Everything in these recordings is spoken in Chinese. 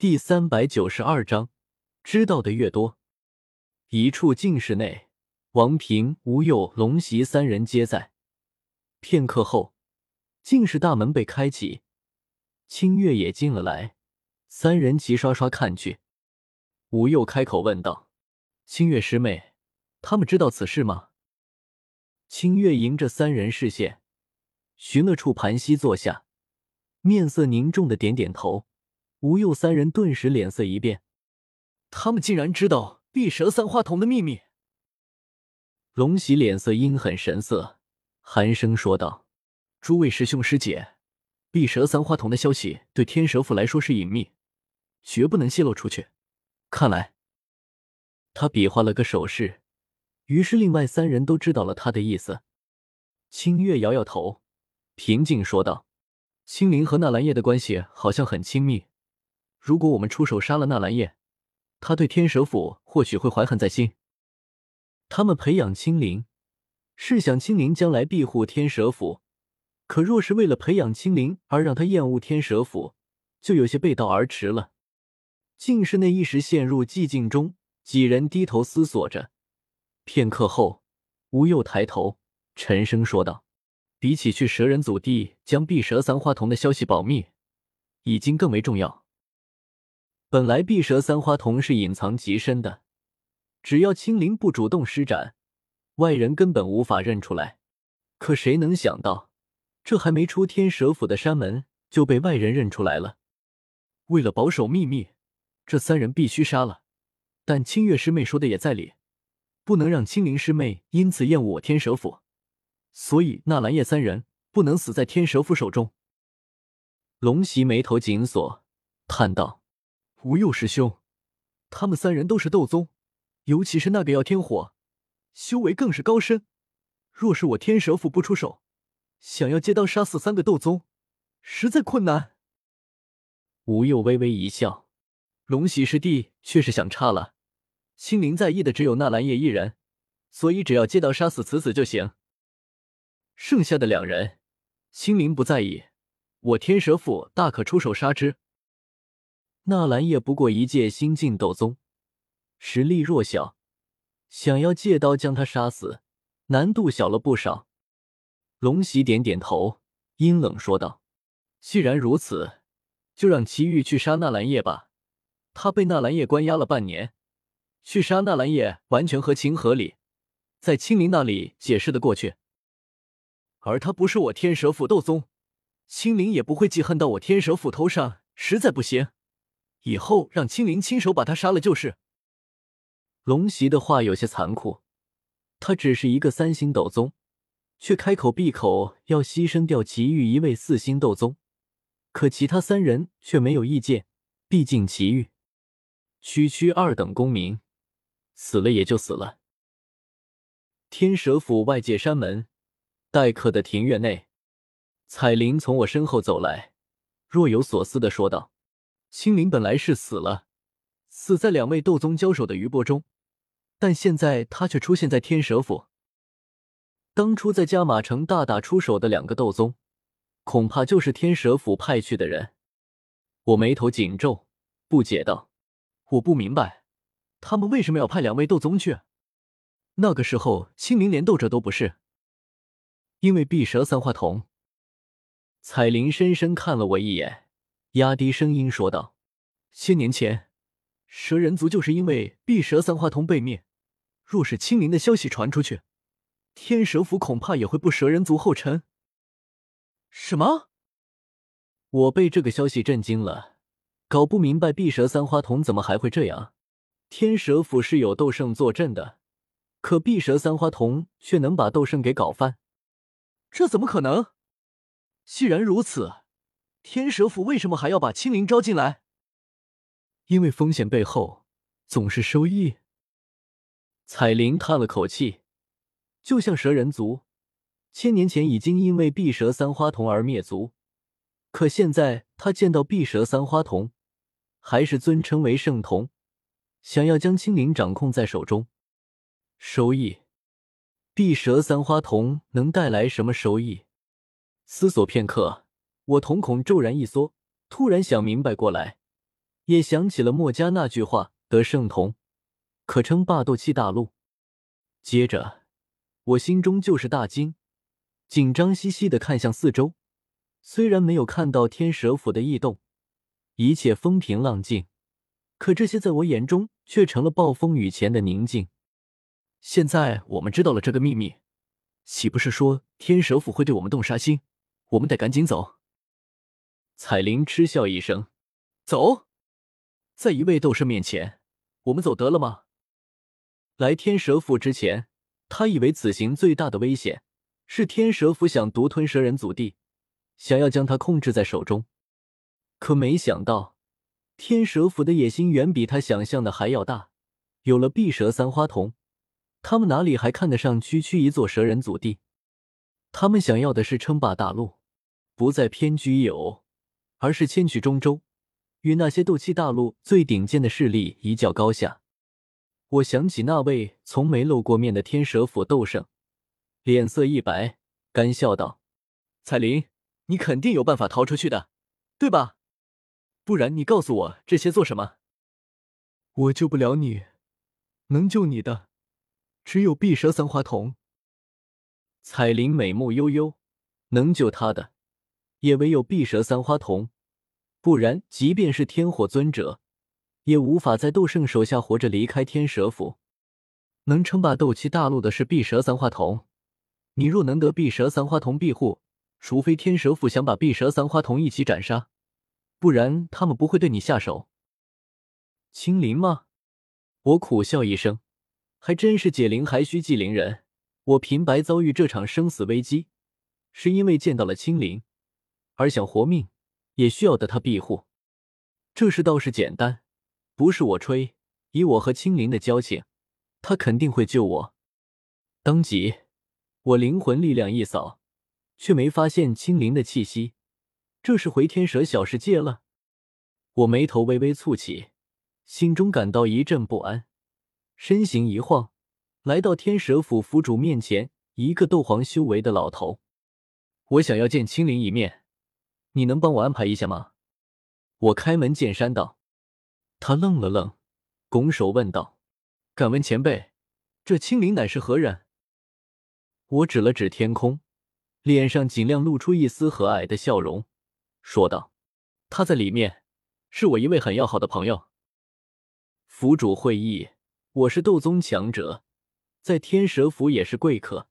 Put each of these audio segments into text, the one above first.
第三百九十二章，知道的越多。一处静室内，王平、吴佑、龙袭三人皆在。片刻后，静室大门被开启，清月也进了来。三人齐刷刷看去。吴佑开口问道：“清月师妹，他们知道此事吗？”清月迎着三人视线，寻了处盘膝坐下，面色凝重的点点头。吴佑三人顿时脸色一变，他们竟然知道碧蛇三花瞳的秘密。龙喜脸色阴狠神色，寒声说道：“诸位师兄师姐，碧蛇三花瞳的消息对天蛇府来说是隐秘，绝不能泄露出去。看来……”他比划了个手势，于是另外三人都知道了他的意思。清月摇摇头，平静说道：“青灵和纳兰叶的关系好像很亲密。”如果我们出手杀了纳兰叶，他对天蛇府或许会怀恨在心。他们培养青灵，是想青灵将来庇护天蛇府。可若是为了培养青灵而让他厌恶天蛇府，就有些背道而驰了。静室内一时陷入寂静中，几人低头思索着。片刻后，吴又抬头，沉声说道：“比起去蛇人祖地将碧蛇三花童的消息保密，已经更为重要。”本来碧蛇三花瞳是隐藏极深的，只要青灵不主动施展，外人根本无法认出来。可谁能想到，这还没出天蛇府的山门，就被外人认出来了。为了保守秘密，这三人必须杀了。但清月师妹说的也在理，不能让青灵师妹因此厌恶我天蛇府，所以纳兰叶三人不能死在天蛇府手中。龙袭眉头紧锁，叹道。吴佑师兄，他们三人都是斗宗，尤其是那个耀天火，修为更是高深。若是我天蛇府不出手，想要借刀杀死三个斗宗，实在困难。吴佑微微一笑，龙喜师弟却是想差了。青灵在意的只有纳兰叶一人，所以只要借刀杀死此子就行。剩下的两人，青灵不在意，我天蛇府大可出手杀之。纳兰叶不过一介新晋斗宗，实力弱小，想要借刀将他杀死，难度小了不少。龙喜点点头，阴冷说道：“既然如此，就让祁煜去杀纳兰叶吧。他被纳兰叶关押了半年，去杀纳兰叶完全合情合理，在青灵那里解释的过去。而他不是我天蛇府斗宗，青灵也不会记恨到我天蛇府头上，实在不行。”以后让青灵亲手把他杀了就是。龙袭的话有些残酷，他只是一个三星斗宗，却开口闭口要牺牲掉祁煜一位四星斗宗，可其他三人却没有意见，毕竟祁煜区区二等公民，死了也就死了。天蛇府外界山门，待客的庭院内，彩铃从我身后走来，若有所思的说道。青灵本来是死了，死在两位斗宗交手的余波中，但现在他却出现在天蛇府。当初在加马城大打出手的两个斗宗，恐怕就是天蛇府派去的人。我眉头紧皱，不解道：“我不明白，他们为什么要派两位斗宗去？那个时候青灵连斗者都不是。”因为碧蛇三花瞳。彩铃深深看了我一眼。压低声音说道：“千年前，蛇人族就是因为碧蛇三花瞳被灭。若是青灵的消息传出去，天蛇府恐怕也会步蛇人族后尘。”什么？我被这个消息震惊了，搞不明白碧蛇三花瞳怎么还会这样。天蛇府是有斗圣坐镇的，可碧蛇三花瞳却能把斗圣给搞翻，这怎么可能？既然如此。天蛇府为什么还要把青灵招进来？因为风险背后总是收益。彩铃叹了口气，就像蛇人族，千年前已经因为碧蛇三花瞳而灭族，可现在他见到碧蛇三花瞳，还是尊称为圣童，想要将青灵掌控在手中。收益？碧蛇三花瞳能带来什么收益？思索片刻。我瞳孔骤然一缩，突然想明白过来，也想起了墨家那句话：“得圣童，可称霸斗气大陆。”接着，我心中就是大惊，紧张兮兮的看向四周。虽然没有看到天蛇府的异动，一切风平浪静，可这些在我眼中却成了暴风雨前的宁静。现在我们知道了这个秘密，岂不是说天蛇府会对我们动杀心？我们得赶紧走。彩铃嗤笑一声：“走，在一位斗圣面前，我们走得了吗？”来天蛇府之前，他以为此行最大的危险是天蛇府想独吞蛇人祖地，想要将他控制在手中。可没想到，天蛇府的野心远比他想象的还要大。有了碧蛇三花瞳，他们哪里还看得上区区一座蛇人祖地？他们想要的是称霸大陆，不再偏居一隅，而是迁去中州，与那些斗气大陆最顶尖的势力一较高下。我想起那位从没露过面的天蛇府斗圣，脸色一白，干笑道：“彩铃，你肯定有办法逃出去的，对吧？不然你告诉我这些做什么？我救不了你，能救你的只有碧蛇三花瞳。”彩铃美目悠悠，能救他的也唯有碧蛇三花瞳，不然，即便是天火尊者。也无法在斗圣手下活着离开天蛇府。能称霸斗气大陆的是碧蛇三花瞳，你若能得碧蛇三花瞳庇护，除非天蛇府想把碧蛇三花瞳一起斩杀，不然他们不会对你下手。青灵吗？我苦笑一声，还真是解铃还需系铃人。我平白遭遇这场生死危机，是因为见到了青灵，而想活命也需要得他庇护。这事倒是简单。不是我吹，以我和青灵的交情，他肯定会救我。当即，我灵魂力量一扫，却没发现青灵的气息。这是回天蛇小世界了？我眉头微微蹙起，心中感到一阵不安，身形一晃，来到天蛇府府主面前，一个斗皇修为的老头。我想要见青灵一面，你能帮我安排一下吗？我开门见山道。他愣了愣，拱手问道：“敢问前辈，这青灵乃是何人？”我指了指天空，脸上尽量露出一丝和蔼的笑容，说道：“他在里面，是我一位很要好的朋友。”府主会议，我是斗宗强者，在天蛇府也是贵客，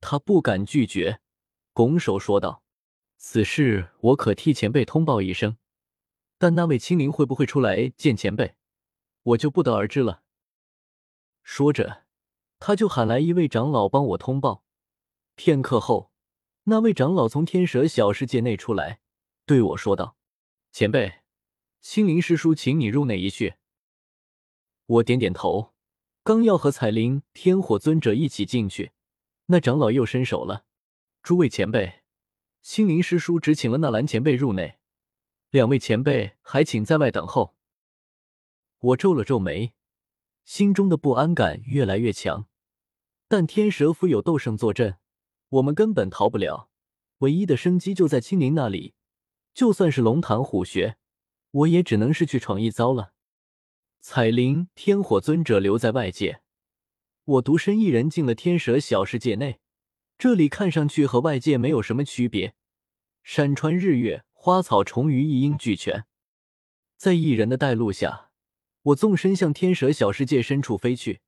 他不敢拒绝，拱手说道：“此事我可替前辈通报一声。”但那位青灵会不会出来见前辈，我就不得而知了。说着，他就喊来一位长老帮我通报。片刻后，那位长老从天蛇小世界内出来，对我说道：“前辈，青灵师叔请你入内一叙。”我点点头，刚要和彩铃、天火尊者一起进去，那长老又伸手了：“诸位前辈，青灵师叔只请了纳兰前辈入内。”两位前辈还请在外等候。我皱了皱眉，心中的不安感越来越强。但天蛇府有斗圣坐镇，我们根本逃不了。唯一的生机就在青灵那里，就算是龙潭虎穴，我也只能是去闯一遭了。彩铃、天火尊者留在外界，我独身一人进了天蛇小世界内。这里看上去和外界没有什么区别，山川日月。花草虫鱼一应俱全，在异人的带路下，我纵身向天蛇小世界深处飞去。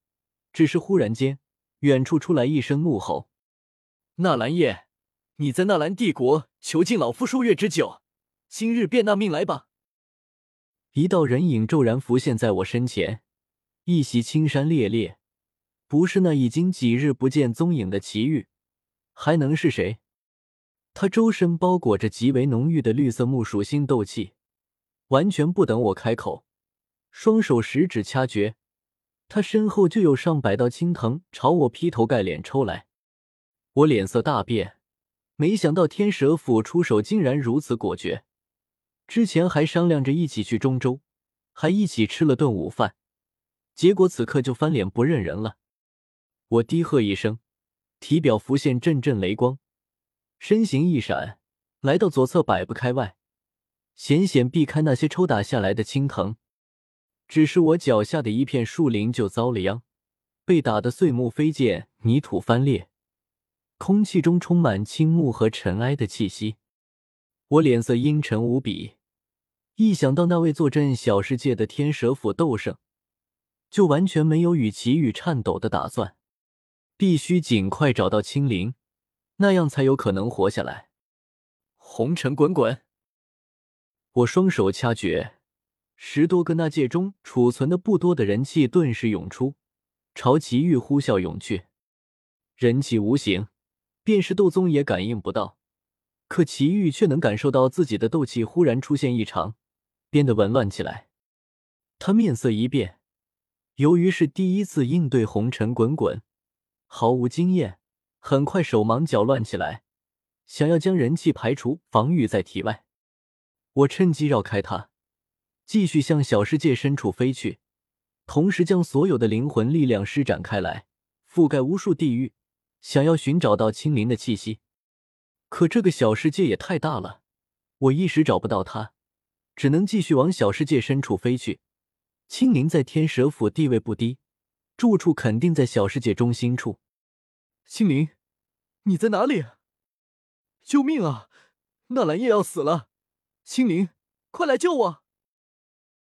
只是忽然间，远处出来一声怒吼：“纳兰叶，你在纳兰帝国囚禁老夫数月之久，今日便纳命来吧！”一道人影骤然浮现在我身前，一袭青衫猎猎，不是那已经几日不见踪影的祁煜，还能是谁？他周身包裹着极为浓郁的绿色木属性斗气，完全不等我开口，双手十指掐诀，他身后就有上百道青藤朝我劈头盖脸抽来。我脸色大变，没想到天蛇府出手竟然如此果决。之前还商量着一起去中州，还一起吃了顿午饭，结果此刻就翻脸不认人了。我低喝一声，体表浮现阵阵雷光。身形一闪，来到左侧百步开外，险险避开那些抽打下来的青藤。只是我脚下的一片树林就遭了殃，被打得碎木飞溅，泥土翻裂，空气中充满青木和尘埃的气息。我脸色阴沉无比，一想到那位坐镇小世界的天蛇府斗圣，就完全没有与奇遇颤抖的打算。必须尽快找到青灵，那样才有可能活下来。红尘滚滚！我双手掐诀，十多个纳戒中储存的不多的人气顿时涌出，朝奇遇呼啸涌去。人气无形，便是斗宗也感应不到，可奇遇却能感受到自己的斗气忽然出现异常，变得紊乱起来。他面色一变，由于是第一次应对红尘滚滚。毫无经验，很快手忙脚乱起来，想要将人气排除，防御在体外。我趁机绕开他，继续向小世界深处飞去，同时将所有的灵魂力量施展开来，覆盖无数地域，想要寻找到青灵的气息。可这个小世界也太大了，我一时找不到他，只能继续往小世界深处飞去。青灵在天蛇府地位不低。住处肯定在小世界中心处。青灵，你在哪里？救命啊！纳兰叶要死了！青灵，快来救我！